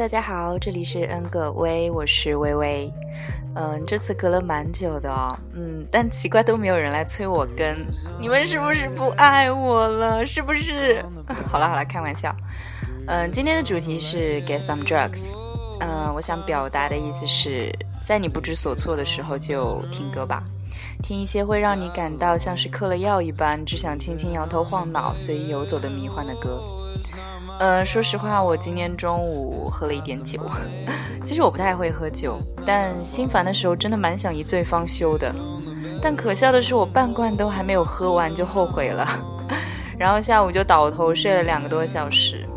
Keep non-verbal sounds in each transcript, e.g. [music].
大家好，这里是 N 个微，我是微微。嗯，这次隔了蛮久的哦，嗯，但奇怪都没有人来催我更，你们是不是不爱我了？是不是？[laughs] 好了好了，开玩笑。嗯，今天的主题是 Get some drugs。嗯，我想表达的意思是在你不知所措的时候就听歌吧，听一些会让你感到像是嗑了药一般，只想轻轻摇头晃脑、随意游走的迷幻的歌。呃，说实话，我今天中午喝了一点酒。[laughs] 其实我不太会喝酒，但心烦的时候真的蛮想一醉方休的。但可笑的是，我半罐都还没有喝完就后悔了，[laughs] 然后下午就倒头睡了两个多小时。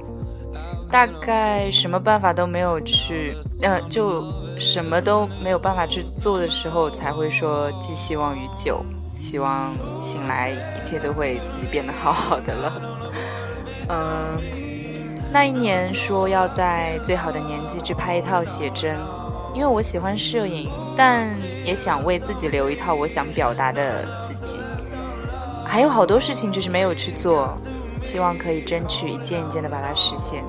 大概什么办法都没有去，呃，就什么都没有办法去做的时候，才会说寄希望于酒，希望醒来一切都会自己变得好好的了。嗯。[laughs] 那一年说要在最好的年纪去拍一套写真，因为我喜欢摄影，但也想为自己留一套我想表达的自己。还有好多事情就是没有去做，希望可以争取一件一件的把它实现。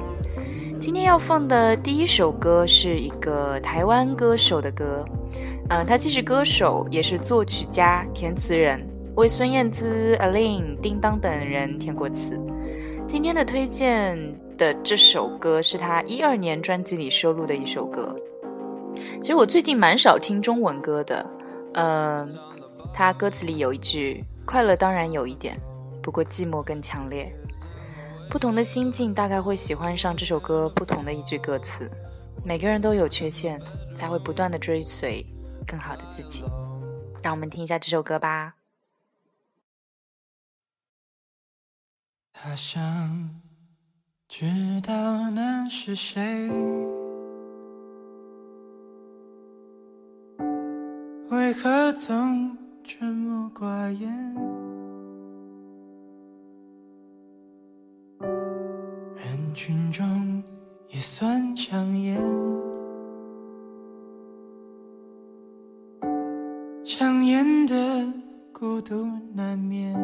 今天要放的第一首歌是一个台湾歌手的歌，嗯，他既是歌手，也是作曲家、填词人，为孙燕姿、a l i n 叮当等人填过词。今天的推荐。的这首歌是他一二年专辑里收录的一首歌。其实我最近蛮少听中文歌的，嗯，他歌词里有一句“快乐当然有一点，不过寂寞更强烈”。不同的心境大概会喜欢上这首歌不同的一句歌词。每个人都有缺陷，才会不断的追随更好的自己。让我们听一下这首歌吧。他想。知道那是谁？为何总沉默寡言？人群中也算抢眼，抢眼的孤独难免。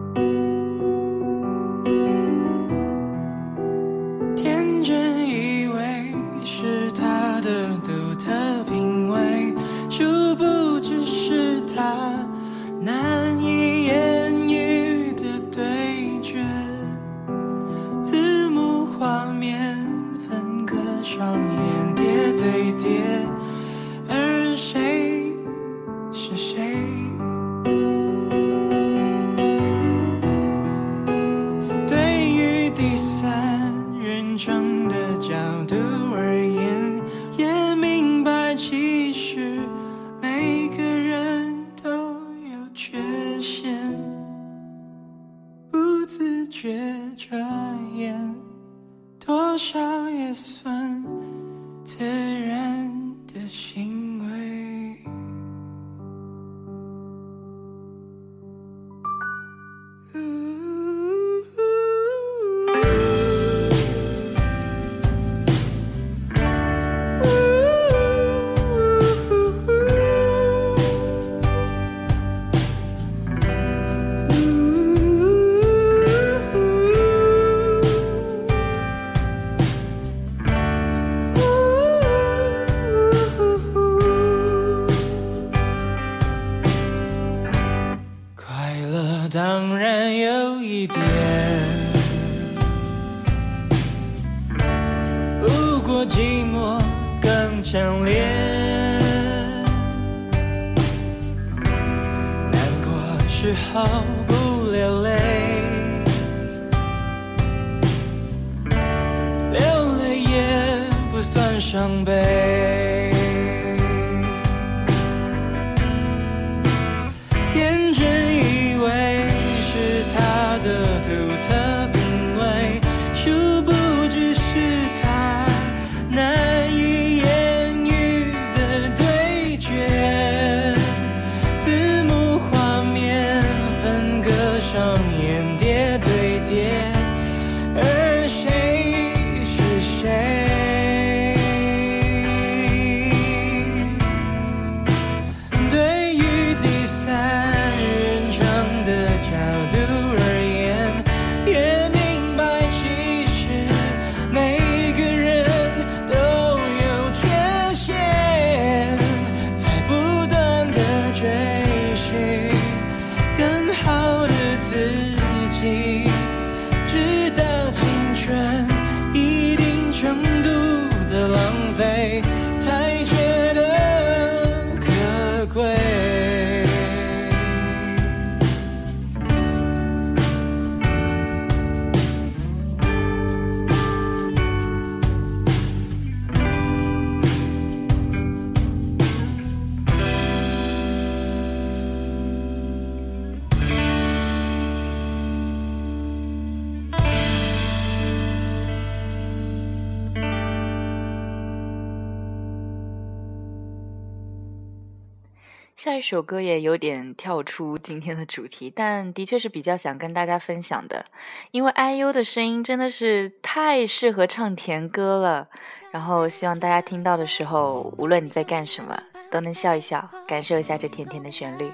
下一首歌也有点跳出今天的主题，但的确是比较想跟大家分享的，因为 IU 的声音真的是太适合唱甜歌了。然后希望大家听到的时候，无论你在干什么，都能笑一笑，感受一下这甜甜的旋律。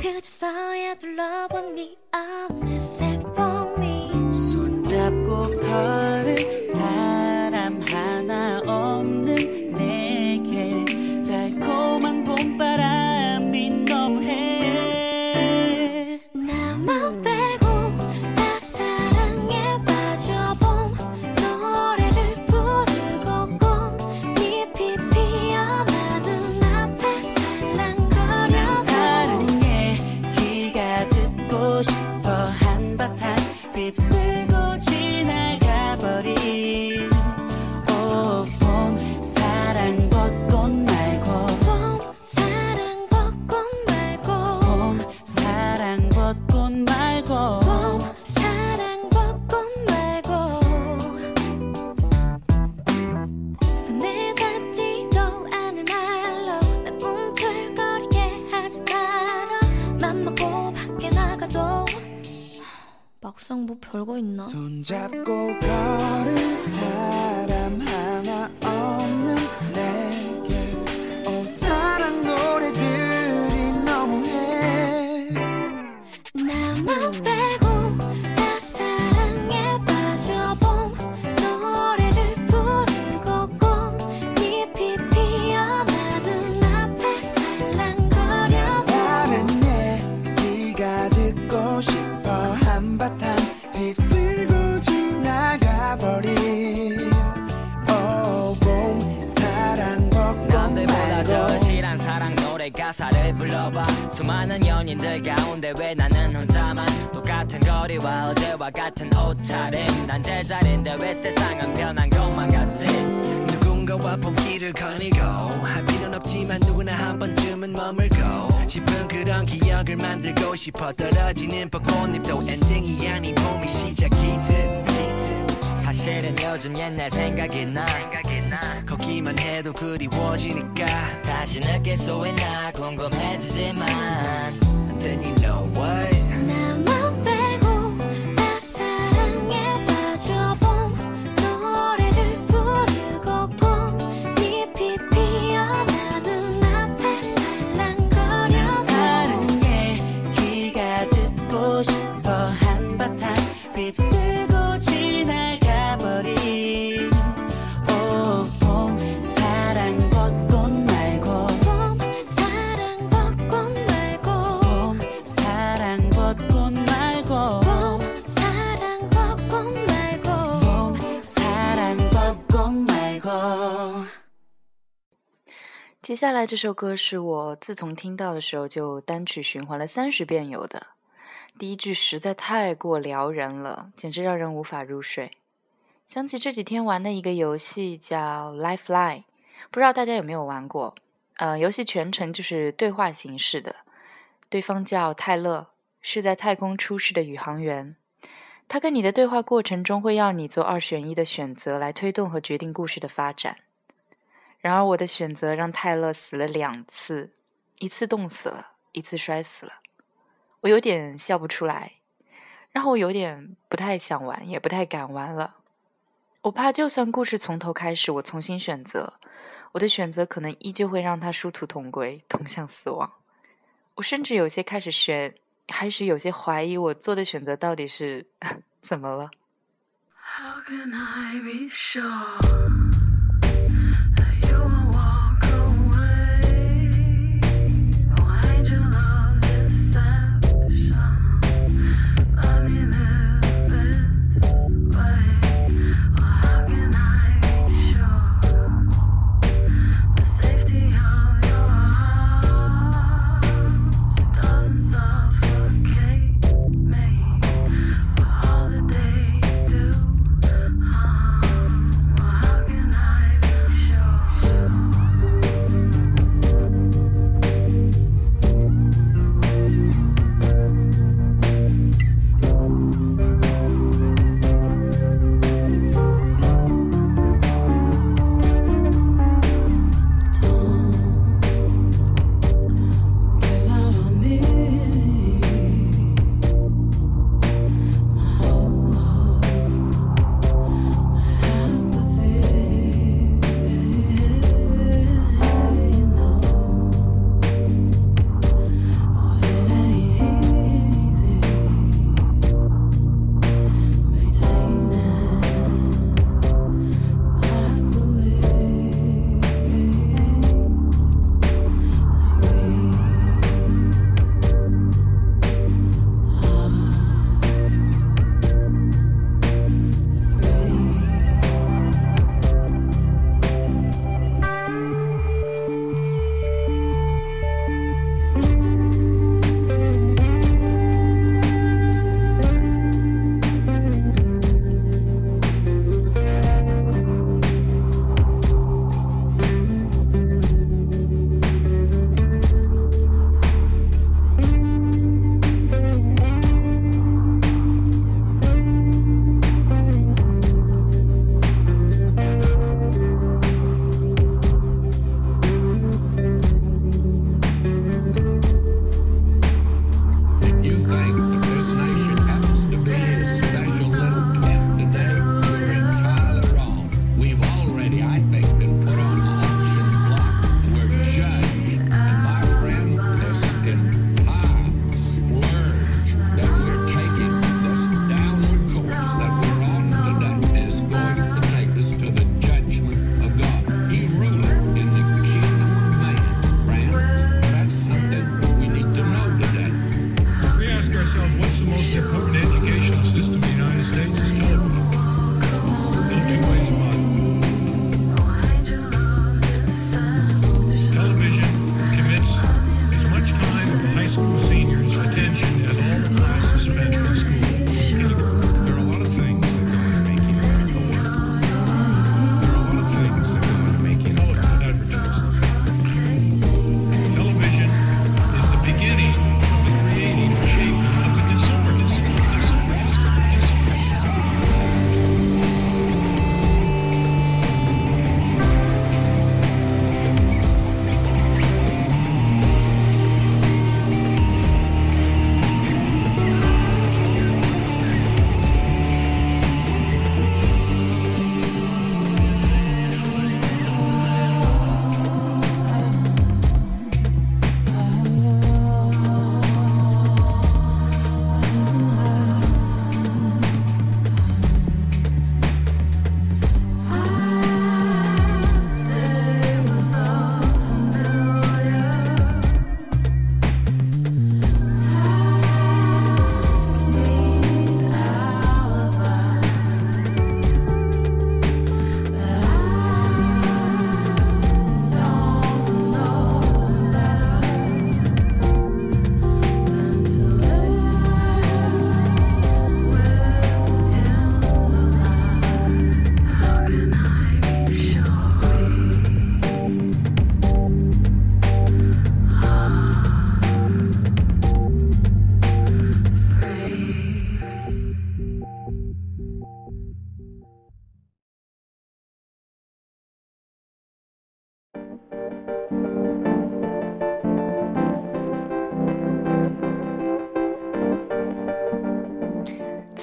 그저서야 둘러보니 어느새 봄이 손잡고 걸은 sistema 下来这首歌是我自从听到的时候就单曲循环了三十遍有的。第一句实在太过撩人了，简直让人无法入睡。想起这几天玩的一个游戏叫《Lifeline》，不知道大家有没有玩过？呃，游戏全程就是对话形式的，对方叫泰勒，是在太空出事的宇航员。他跟你的对话过程中会要你做二选一的选择，来推动和决定故事的发展。然而我的选择让泰勒死了两次，一次冻死了，一次摔死了。我有点笑不出来，然后我有点不太想玩，也不太敢玩了。我怕就算故事从头开始，我重新选择，我的选择可能依旧会让他殊途同归，同向死亡。我甚至有些开始选，开始有些怀疑我做的选择到底是 [laughs] 怎么了。How can I be sure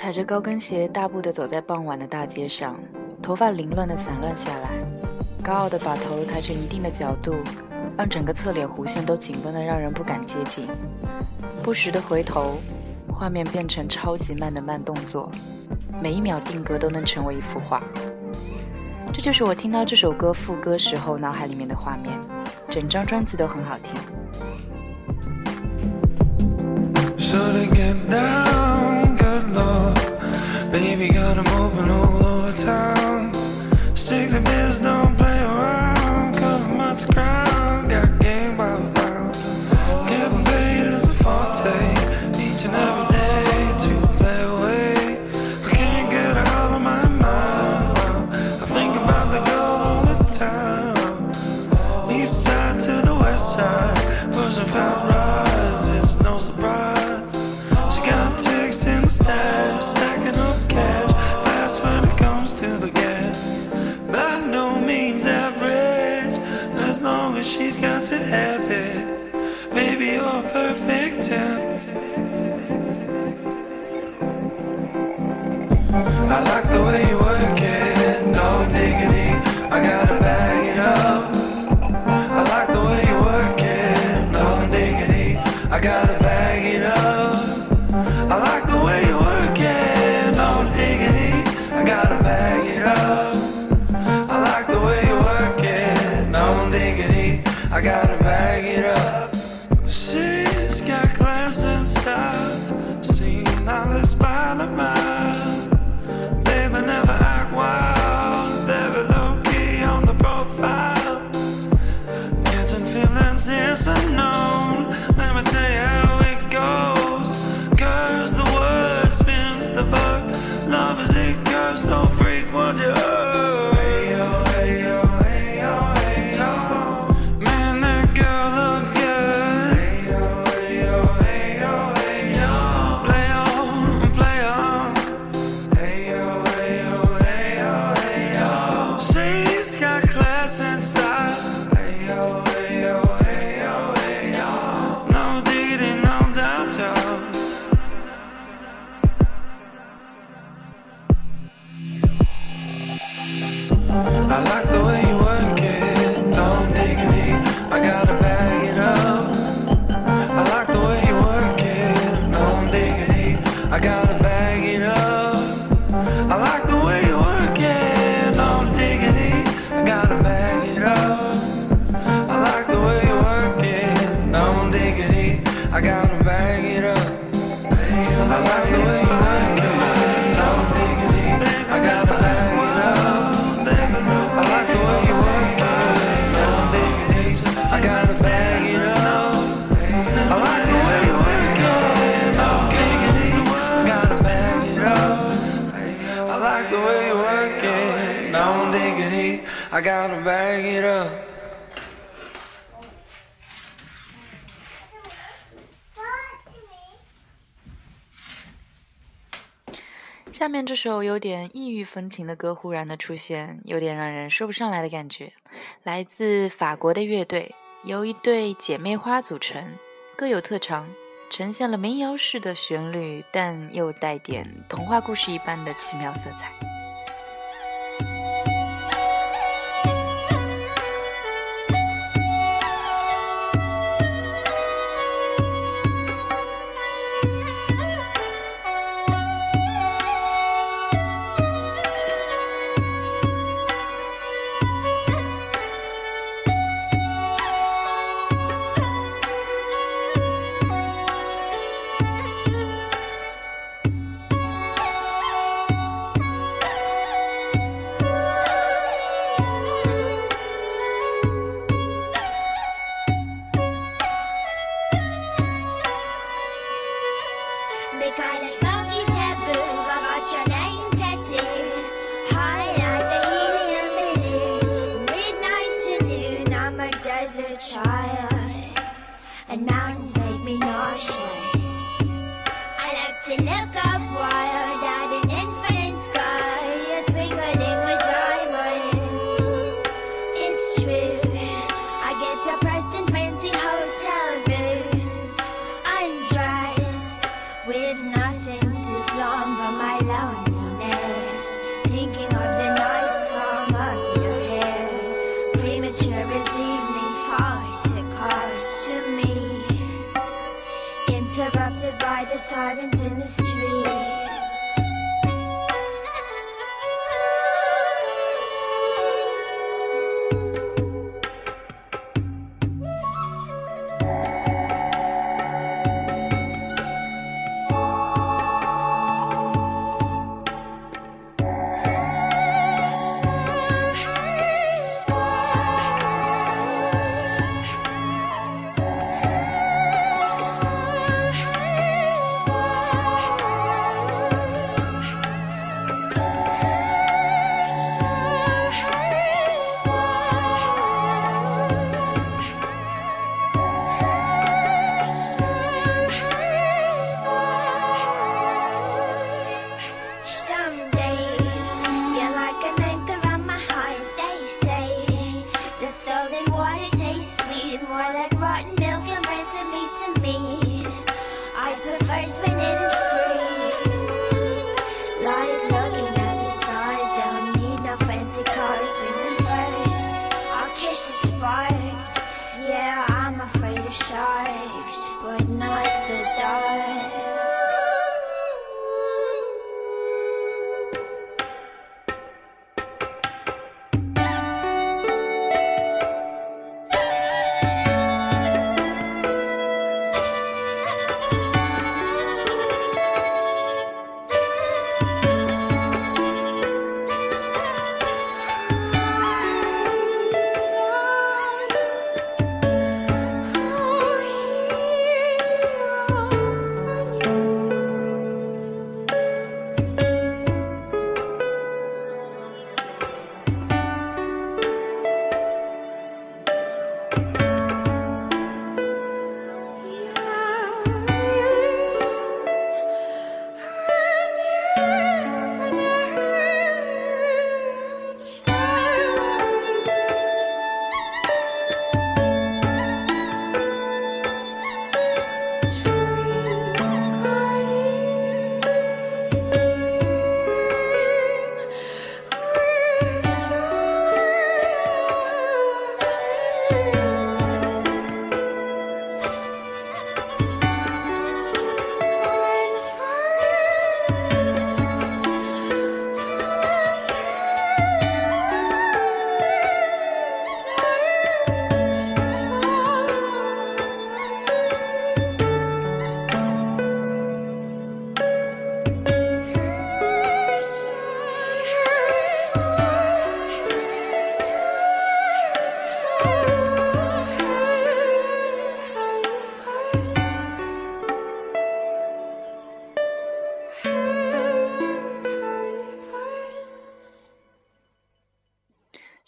踩着高跟鞋大步地走在傍晚的大街上，头发凌乱地散乱下来，高傲地把头抬成一定的角度，让整个侧脸弧线都紧绷得让人不敢接近。不时地回头，画面变成超级慢的慢动作，每一秒定格都能成为一幅画。这就是我听到这首歌副歌时候脑海里面的画面。整张专辑都很好听。So to get down, good lord. Baby got 'em open all over town. Stick the biz, don't play around. Cover much ground, way you work world. I gotta bag it up. [laughs] 下面这首有点异域风情的歌忽然的出现，有点让人说不上来的感觉。来自法国的乐队，由一对姐妹花组成，各有特长，呈现了民谣式的旋律，但又带点童话故事一般的奇妙色彩。esarin tenisçi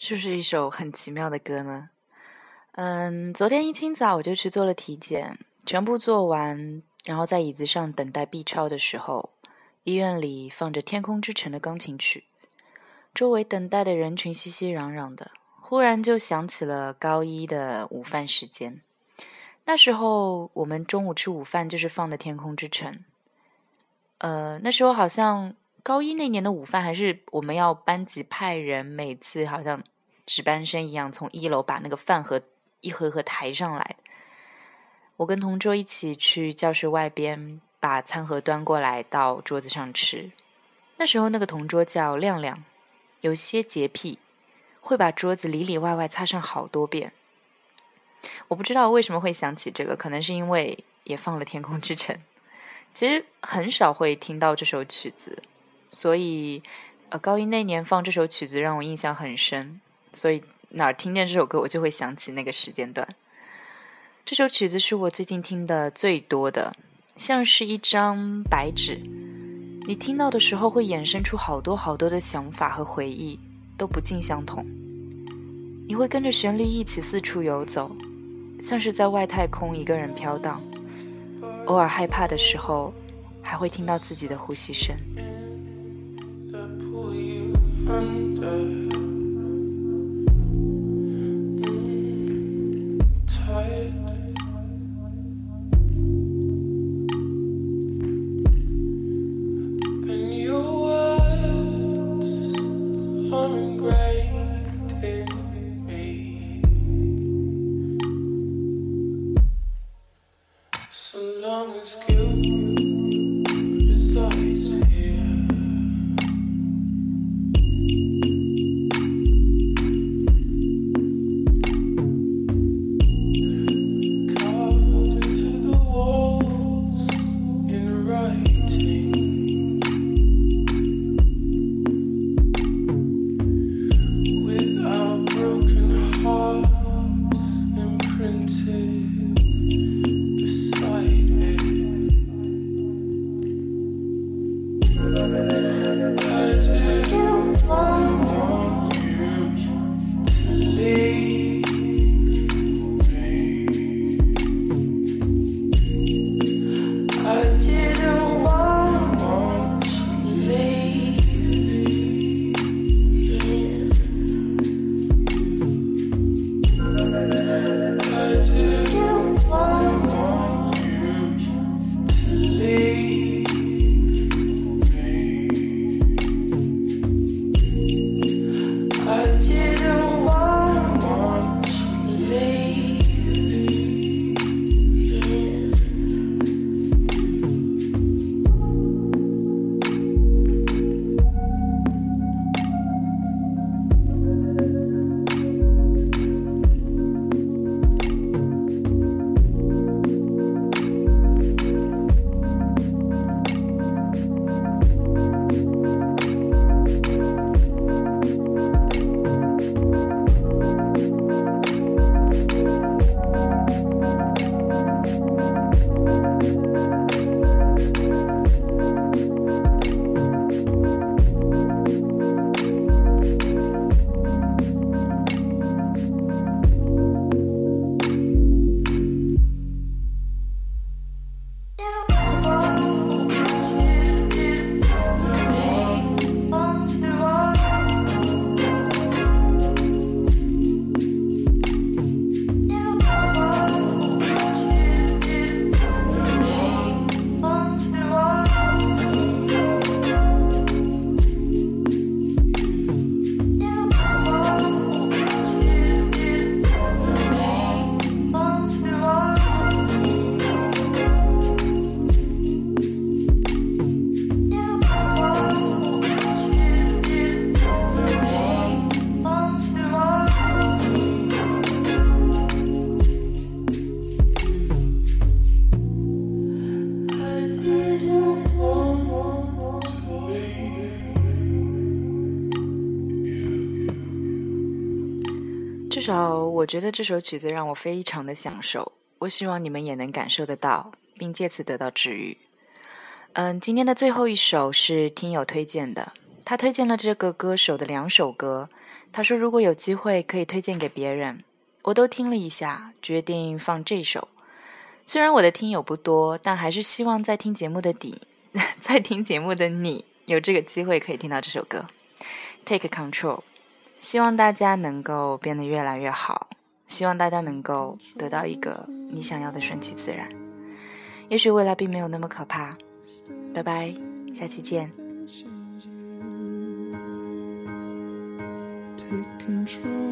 是不是一首很奇妙的歌呢？嗯，昨天一清早我就去做了体检，全部做完，然后在椅子上等待 B 超的时候，医院里放着《天空之城》的钢琴曲，周围等待的人群熙熙攘攘的，忽然就想起了高一的午饭时间。那时候我们中午吃午饭就是放的《天空之城》。呃，那时候好像高一那年的午饭还是我们要班级派人，每次好像值班生一样，从一楼把那个饭盒一盒盒抬上来。我跟同桌一起去教室外边把餐盒端过来到桌子上吃。那时候那个同桌叫亮亮，有些洁癖，会把桌子里里外外擦上好多遍。我不知道为什么会想起这个，可能是因为也放了《天空之城》。其实很少会听到这首曲子，所以呃，高一那年放这首曲子让我印象很深，所以哪儿听见这首歌，我就会想起那个时间段。这首曲子是我最近听的最多的，像是一张白纸，你听到的时候会衍生出好多好多的想法和回忆，都不尽相同。你会跟着旋律一起四处游走，像是在外太空一个人飘荡。偶尔害怕的时候，还会听到自己的呼吸声。under. 觉得这首曲子让我非常的享受，我希望你们也能感受得到，并借此得到治愈。嗯，今天的最后一首是听友推荐的，他推荐了这个歌手的两首歌，他说如果有机会可以推荐给别人，我都听了一下，决定放这首。虽然我的听友不多，但还是希望在听节目的你，[laughs] 在听节目的你有这个机会可以听到这首歌。Take control，希望大家能够变得越来越好，希望大家能够得到一个你想要的顺其自然。也许未来并没有那么可怕。拜拜，下期见。Take control